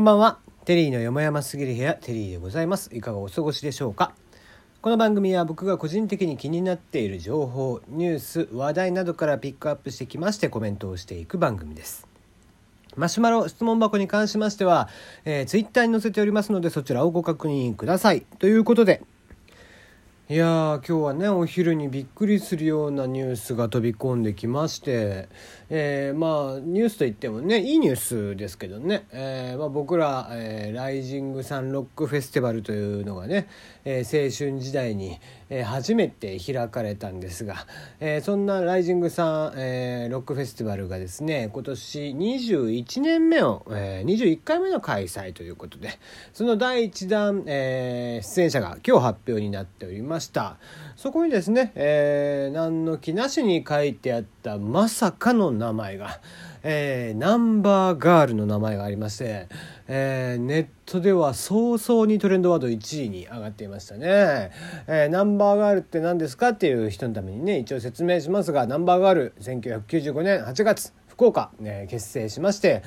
こんばんは。テリーのよもやますぎる部屋、テリーでございます。いかがお過ごしでしょうか？この番組は僕が個人的に気になっている情報、ニュース、話題などからピックアップしてきましてコメントをしていく番組です。マシュマロ質問箱に関しましては、えー、Twitter に載せておりますのでそちらをご確認ください。ということで、いやー今日はねお昼にびっくりするようなニュースが飛び込んできまして、えー、まあニュースといってもねいいニュースですけどね、えー、まあ、僕ら、えー、ライジングサンロックフェスティバルというのがね、え青春時代に、え初めて開かれたんですが、えそんなライジングサン、えロックフェスティバルがですね今年21年目を、え21回目の開催ということでその第1弾、え出演者が今日発表になっておりました。そこにですね、え、何の気なしに書いてあったまさかの名前が、えー、ナンバーガールの名前がありまして、えー、ネットでは早々にトレンドワード1位に上がっていましたね、えー、ナンバーガールって何ですかっていう人のためにね一応説明しますがナンバーガール1995年8月福岡、えー、結成しまして、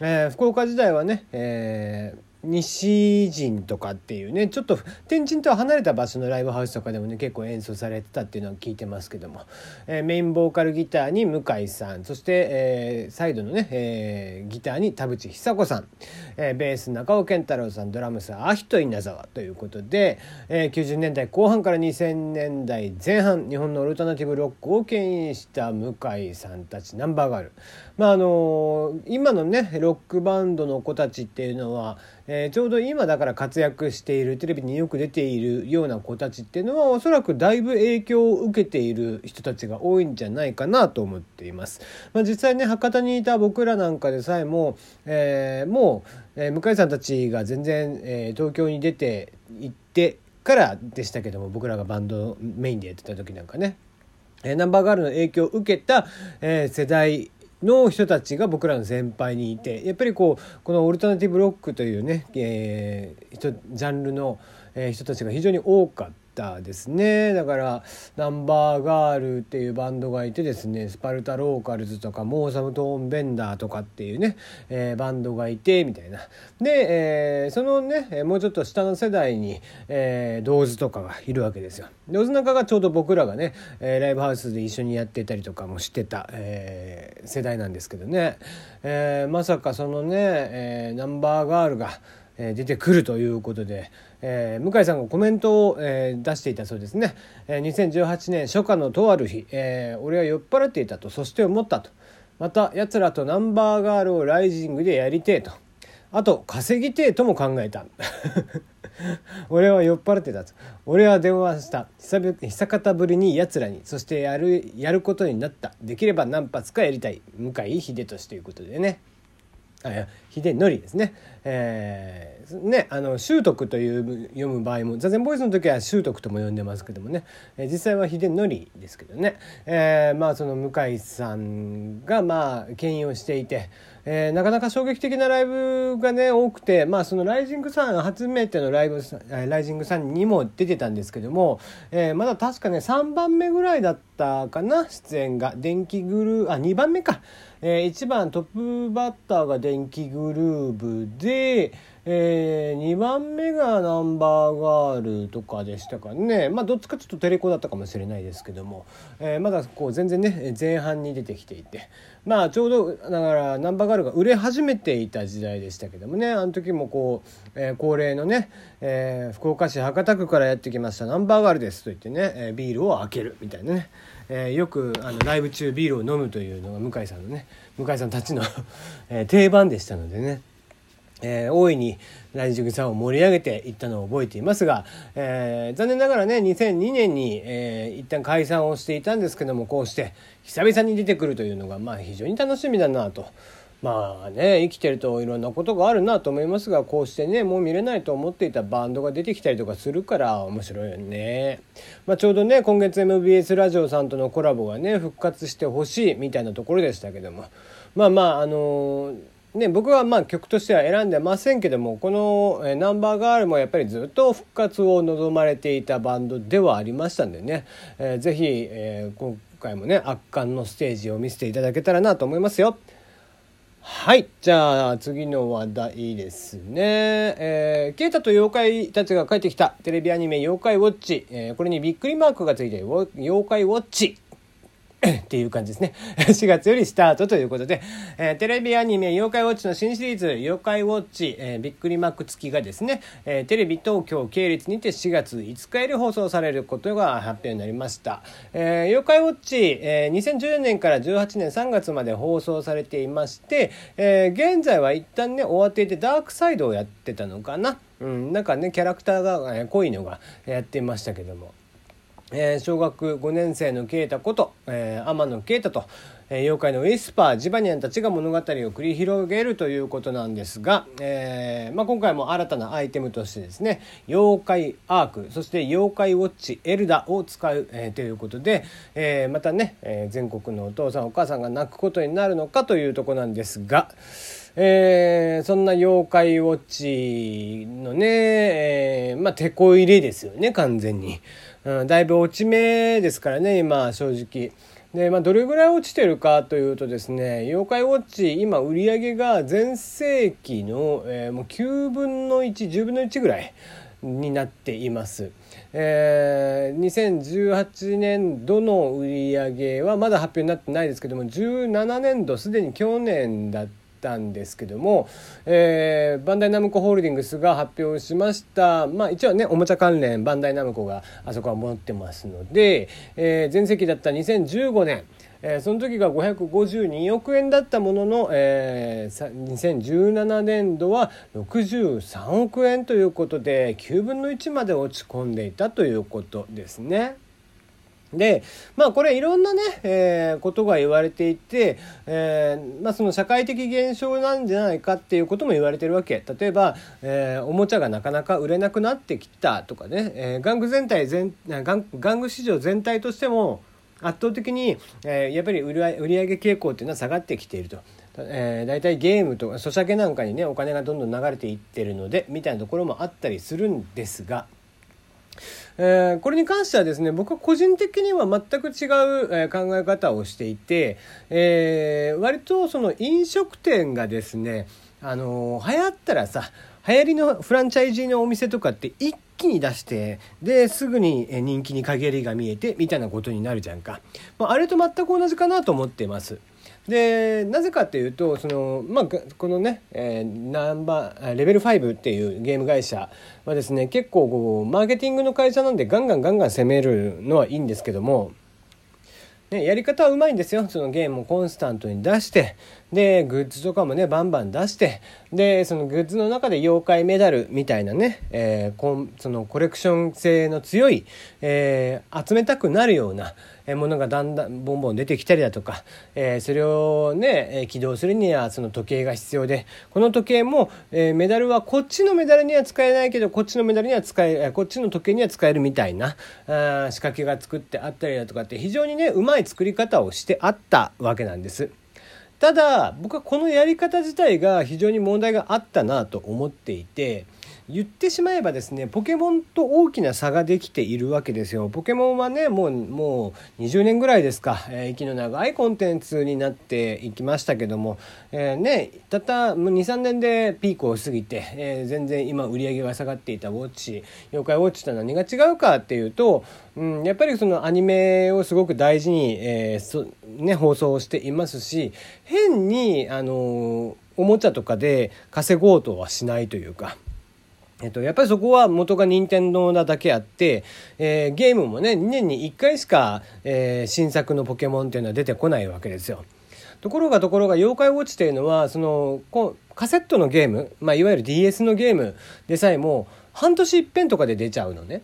えー、福岡時代はね、えー西陣とかっていうねちょっと天神とは離れた場所のライブハウスとかでもね結構演奏されてたっていうのは聞いてますけども、えー、メインボーカルギターに向井さんそして、えー、サイドのね、えー、ギターに田淵久子さん、えー、ベース中尾健太郎さんドラムスアヒト稲沢ということで、えー、90年代後半から2000年代前半日本のオルタナティブロックを牽引した向井さんたちナンバーガール。まああの今のねロックバンドの子たちっていうのはえー、ちょうど今だから活躍しているテレビによく出ているような子たちっていうのはおそらくだいぶ影響を受けている人たちが多いんじゃないかなと思っています。まあ、実際ね博多にいた僕らなんかでさえも、えー、もう、えー、向井さんたちが全然、え東京に出て行ってからでしたけども僕らがバンドメインでやってた時なんかね。えナンバーガールの影響を受けた、え世代の人たちが僕らの先輩にいてやっぱりこうこのオルタナティブロックというね、えー、ジャンルの人たちが非常に多かった。ターですね。だからナンバーガールっていうバンドがいてですねスパルタローカルズとかモーサムトーンベンダーとかっていうね、えー、バンドがいてみたいな。で、えー、そのねもうちょっと下の世代に、えー、ドーズとかがいるわけですよ。ドーズ中がちょうど僕らがね、え、ライブハウスで一緒にやってたりとかもしてた、えー、世代なんですけどね、えー、まさかそのね、えー、ナンバーガールがえ出てくるということで、えー、向井さんがコメントを、えー、出していたそうですね、えー、2018年初夏のとある日、え、俺は酔っ払っていたとそして思ったと。また奴らとナンバーガールをライジングでやりてえと。あと稼ぎてえとも考えた。俺は酔っ払ってたと。俺は電話した。久方ぶりに奴らにそしてやるやることになった。できれば何発かやりたい。向井秀俊ということでね。あ秀則ですね。えー、ねあの習得という読む場合も座禅ボイスの時は習得とも呼んでますけどもね、えー、実際は秀則ですけどね、えー、まあその向井さんがまあ牽引をしていて、えー、なかなか衝撃的なライブがね多くてまあそのライジングさん初めてのライブライジングさんにも出てたんですけども、えー、まだ確かね3番目ぐらいだったかな出演が電気グルーあ2番目か。えー、1番トップバッターが電気グルルーブで、えー、2番目がナンバーガールとかでしたかね。まあどっちかちょっとテレコだったかもしれないですけども、えー、まだこう全然ね前半に出てきていて。まあちょうどだからナンバーガールが売れ始めていた時代でしたけどもね。あの時もこう、えー、恒例のね、えー、福岡市博多区からやってきました。ナンバーガールですと言ってね、えー、ビールを開けるみたいなね。えー、よくあのライブ中ビールを飲むというのが向井さんのね向井さんたちの、定番でしたので。ね、えー、大いにライジングさんを盛り上げていったのを覚えていますが、えー、残念ながらね2002年に、えー、一旦解散をしていたんですけどもこうして久々に出てくるというのがまあ非常に楽しみだなと。まあね生きてるといろんなことがあるなと思いますがこうしてねもう見れないと思っていたバンドが出てきたりとかするから面白いよね。まあ、ちょうどね今月 MBS ラジオさんとのコラボがね復活してほしいみたいなところでしたけどもまあまああのーね、僕はまあ曲としては選んでませんけどもこの、えナンバーガールもやっぱりずっと復活を望まれていたバンドではありましたんでね、えー、ぜひ、えー、今回もね圧巻のステージを見せていただけたらなと思いますよ。はいじゃあ次の話題ですね。えー、ケイタと妖怪たちが帰ってきたテレビアニメ「妖怪ウォッチ」えー、これにびっくりマークがついて「妖怪ウォッチ」っていう感じですね。4月よりスタートということで、えー、テレビアニメ妖怪ウォッチの新シリーズ妖怪ウォッチ、えー、びっくりマーク付きがですね、えー、テレビ東京系列にて4月5日より放送されることが発表になりました。え、妖怪ウォッチ、え、2014年から18年3月まで放送されていまして、え、現在は一旦ね終わっていてダークサイドをやってたのかな。うん、なんかねキャラクターが、え、濃いのがやってましたけども。えー、小学5年生の啓太こと、えー、天野啓太と、えー、妖怪のウィスパージバニャンたちが物語を繰り広げるということなんですが、えーまあ、今回も新たなアイテムとしてですね妖怪アークそして妖怪ウォッチエルダを使う、えー、ということで、えー、またね、えー、全国のお父さんお母さんが泣くことになるのかというとこなんですが。えー、そんな妖怪ウォッチのね、えー、まあ、手こ入れですよね、完全に。うん、だいぶ落ち目ですからね今正直。でまあ、どれぐらい落ちてるかというとですね「妖怪ウォッチ」今売り上げが全盛期の、えー、もう9分の110分の1ぐらいになっています。えー、2018年度の売り上げはまだ発表になってないですけども17年度すでに去年だったたんですけども、えー、バンダイナムコホールディングスが発表しましたまあ一応ねおもちゃ関連バンダイナムコがあそこは持ってますので、えー、前席だった2015年えー、その時が552億円だったものの、えー、2017年度は63億円ということで9分の1まで落ち込んでいたということですね。でまあこれいろんなね、えー、ことが言われていて、えーまあ、その社会的現象なんじゃないかっていうことも言われてるわけ例えば、えー、おもちゃがなかなか売れなくなってきたとかね、え、玩具全体全玩具市場全体としても圧倒的に、え、やっぱり売り売上傾向っていうのは下がってきていると。えー、大体ゲームとかソシャゲなんかにねお金がどんどん流れていってるのでみたいなところもあったりするんですがえー、これに関してはですね僕は個人的には全く違う、え考え方をしていて、えー、割とその飲食店がですねあの流行ったらさ流行りのフランチャイジーのお店とかって一気に出してですぐに人気に陰りが見えてみたいなことになるじゃんか、まあ、あれと全く同じかなと思ってます。でなぜかっていうとその、まあ、このね、えー、ナンバーレベル5っていうゲーム会社はですね結構こうマーケティングの会社なんでガンガンガンガン攻めるのはいいんですけどもね、やり方はうまいんですよ。そのゲームをコンスタントに出してでグッズとかもねバンバン出してでそのグッズの中で妖怪メダルみたいなね、えー、コンそのコレクション性の強い、えー、集めたくなるようなものがだんだんボンボン出てきたりだとか、えー、それをね起動するにはその時計が必要でこの時計も、えー、メダルはこっちのメダルには使えないけどこっちのメダルには使えこっちの時計には使えるみたいなあ仕掛けが作ってあったりだとかって非常にねうまい作り方をしてあったわけなんです。ただ僕はこのやり方自体が非常に問題があったなと思っていて言ってしまえばですねポケモンと大きな差ができているわけですよポケモンはねもうもう20年ぐらいですか、えー、息の長いコンテンツになっていきましたけども、えー、ねたった23年でピークを過ぎて、えー、全然今売り上げが下がっていたウォッチ妖怪ウォッチとは何が違うかっていうと、うん、やっぱりそのアニメをすごく大事に、えーね、放送していますし変にあのおもちゃとかで稼ごうとはしないというか。えっと、やっぱりそこは元が任天堂なだけあって、えー、ゲームもね2年に1回しか、えー、新作のポケモンっていうのは出てこないわけですよ。ところがところが「妖怪ウォッチ」っていうのはそのカセットのゲーム、まあ、いわゆる DS のゲームでさえも半年いっぺんとかで出ちゃうのね。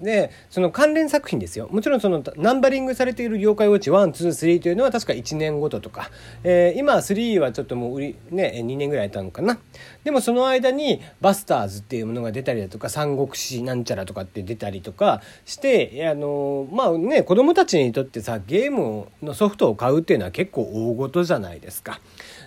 でその関連作品ですよもちろんそのナンバリングされている「妖怪ウォッチ123」というのは確か1年ごととか、えー、今3はちょっともう売り、ね、2年ぐらいやったのかなでもその間に「バスターズ」っていうものが出たりだとか「三国志なんちゃら」とかって出たりとかしてあのまあね子供たちにとってさゲームのソフトを買うっていうのは結構大事じゃないですか。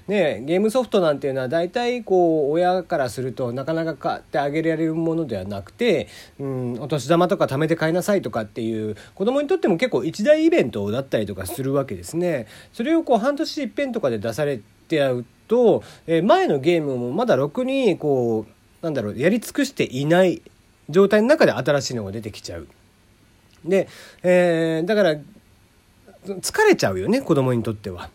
ね、ゲームソフトなんていうのは大体こう親からするとなかなか買ってあげられるものではなくて、うん、お年玉とか貯めて買いなさいとかっていう子供にとっても結構一大イベントだったりとかするわけですね。それをこう半年いっぺんとかで出されてと、え、前のゲームもまだろくにこうなんだろうやり尽くしていない状態の中で新しいのが出てきちゃう。で、えー、だから疲れちゃうよね子供にとっては。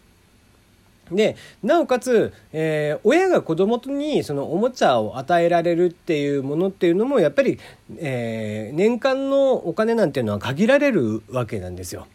でなおかつ、えー、親が子供にそのおもちゃを与えられるっていうものっていうのもやっぱり、えー、年間のお金なんていうのは限られるわけなんですよ。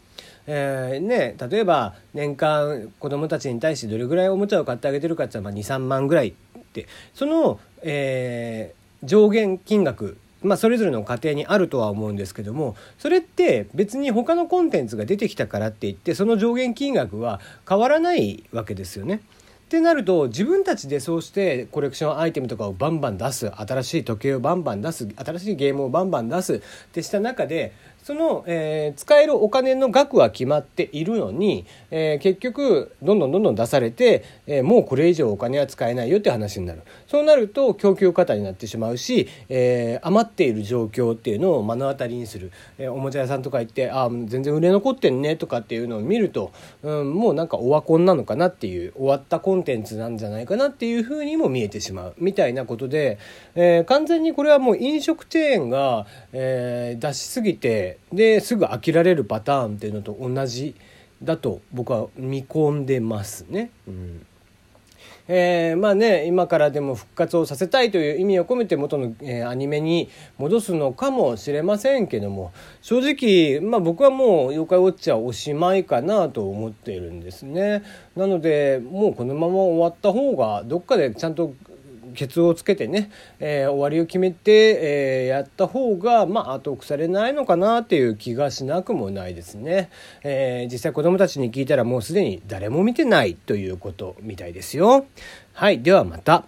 えーね、例えば年間子どもたちに対してどれぐらいおもちゃを買ってあげてるかって言ったら23万ぐらいってその、えー、上限金額まあ、それぞれの家庭にあるとは思うんですけどもそれって別に他のコンテンツが出てきたからって言ってその上限金額は変わらないわけですよね。ってなると自分たちでそうしてコレクションアイテムとかをバンバン出す新しい時計をバンバン出す新しいゲームをバンバン出すってした中でその、えー、使えるお金の額は決まっているのに、えー、結局どんどんどんどん出されて、えー、もうこれ以上お金は使えないよって話になる。そうなると供給過多になってしまうし、え余っている状況っていうのを目の当たりにする、えおもちゃ屋さんとか行ってああ全然売れ残ってんねとかっていうのを見ると、うん、もうなんかオワコンなのかなっていう終わったコンテンツなんじゃないかなっていうふうにも見えてしまう。みたいなことで、え完全にこれはもう飲食チェーンが、え出しすぎてですぐ飽きられるパターンっていうのと同じだと僕は見込んでますね。うんえー、まあね今からでも復活をさせたいという意味を込めて元の、えー、アニメに戻すのかもしれませんけども正直、まあ、僕はもう「妖怪ウォッチ」はおしまいかなと思っているんですね。なのでもうこのまま終わった方がどっかでちゃんとケツをつけてね、えー、終わりを決めて、えー、やった方が、まあ、後腐れないのかなっていう気がしなくもないですね。えー、実際子供たちに聞いたらもうすでに誰も見てないということみたいですよ。はい、ではまた。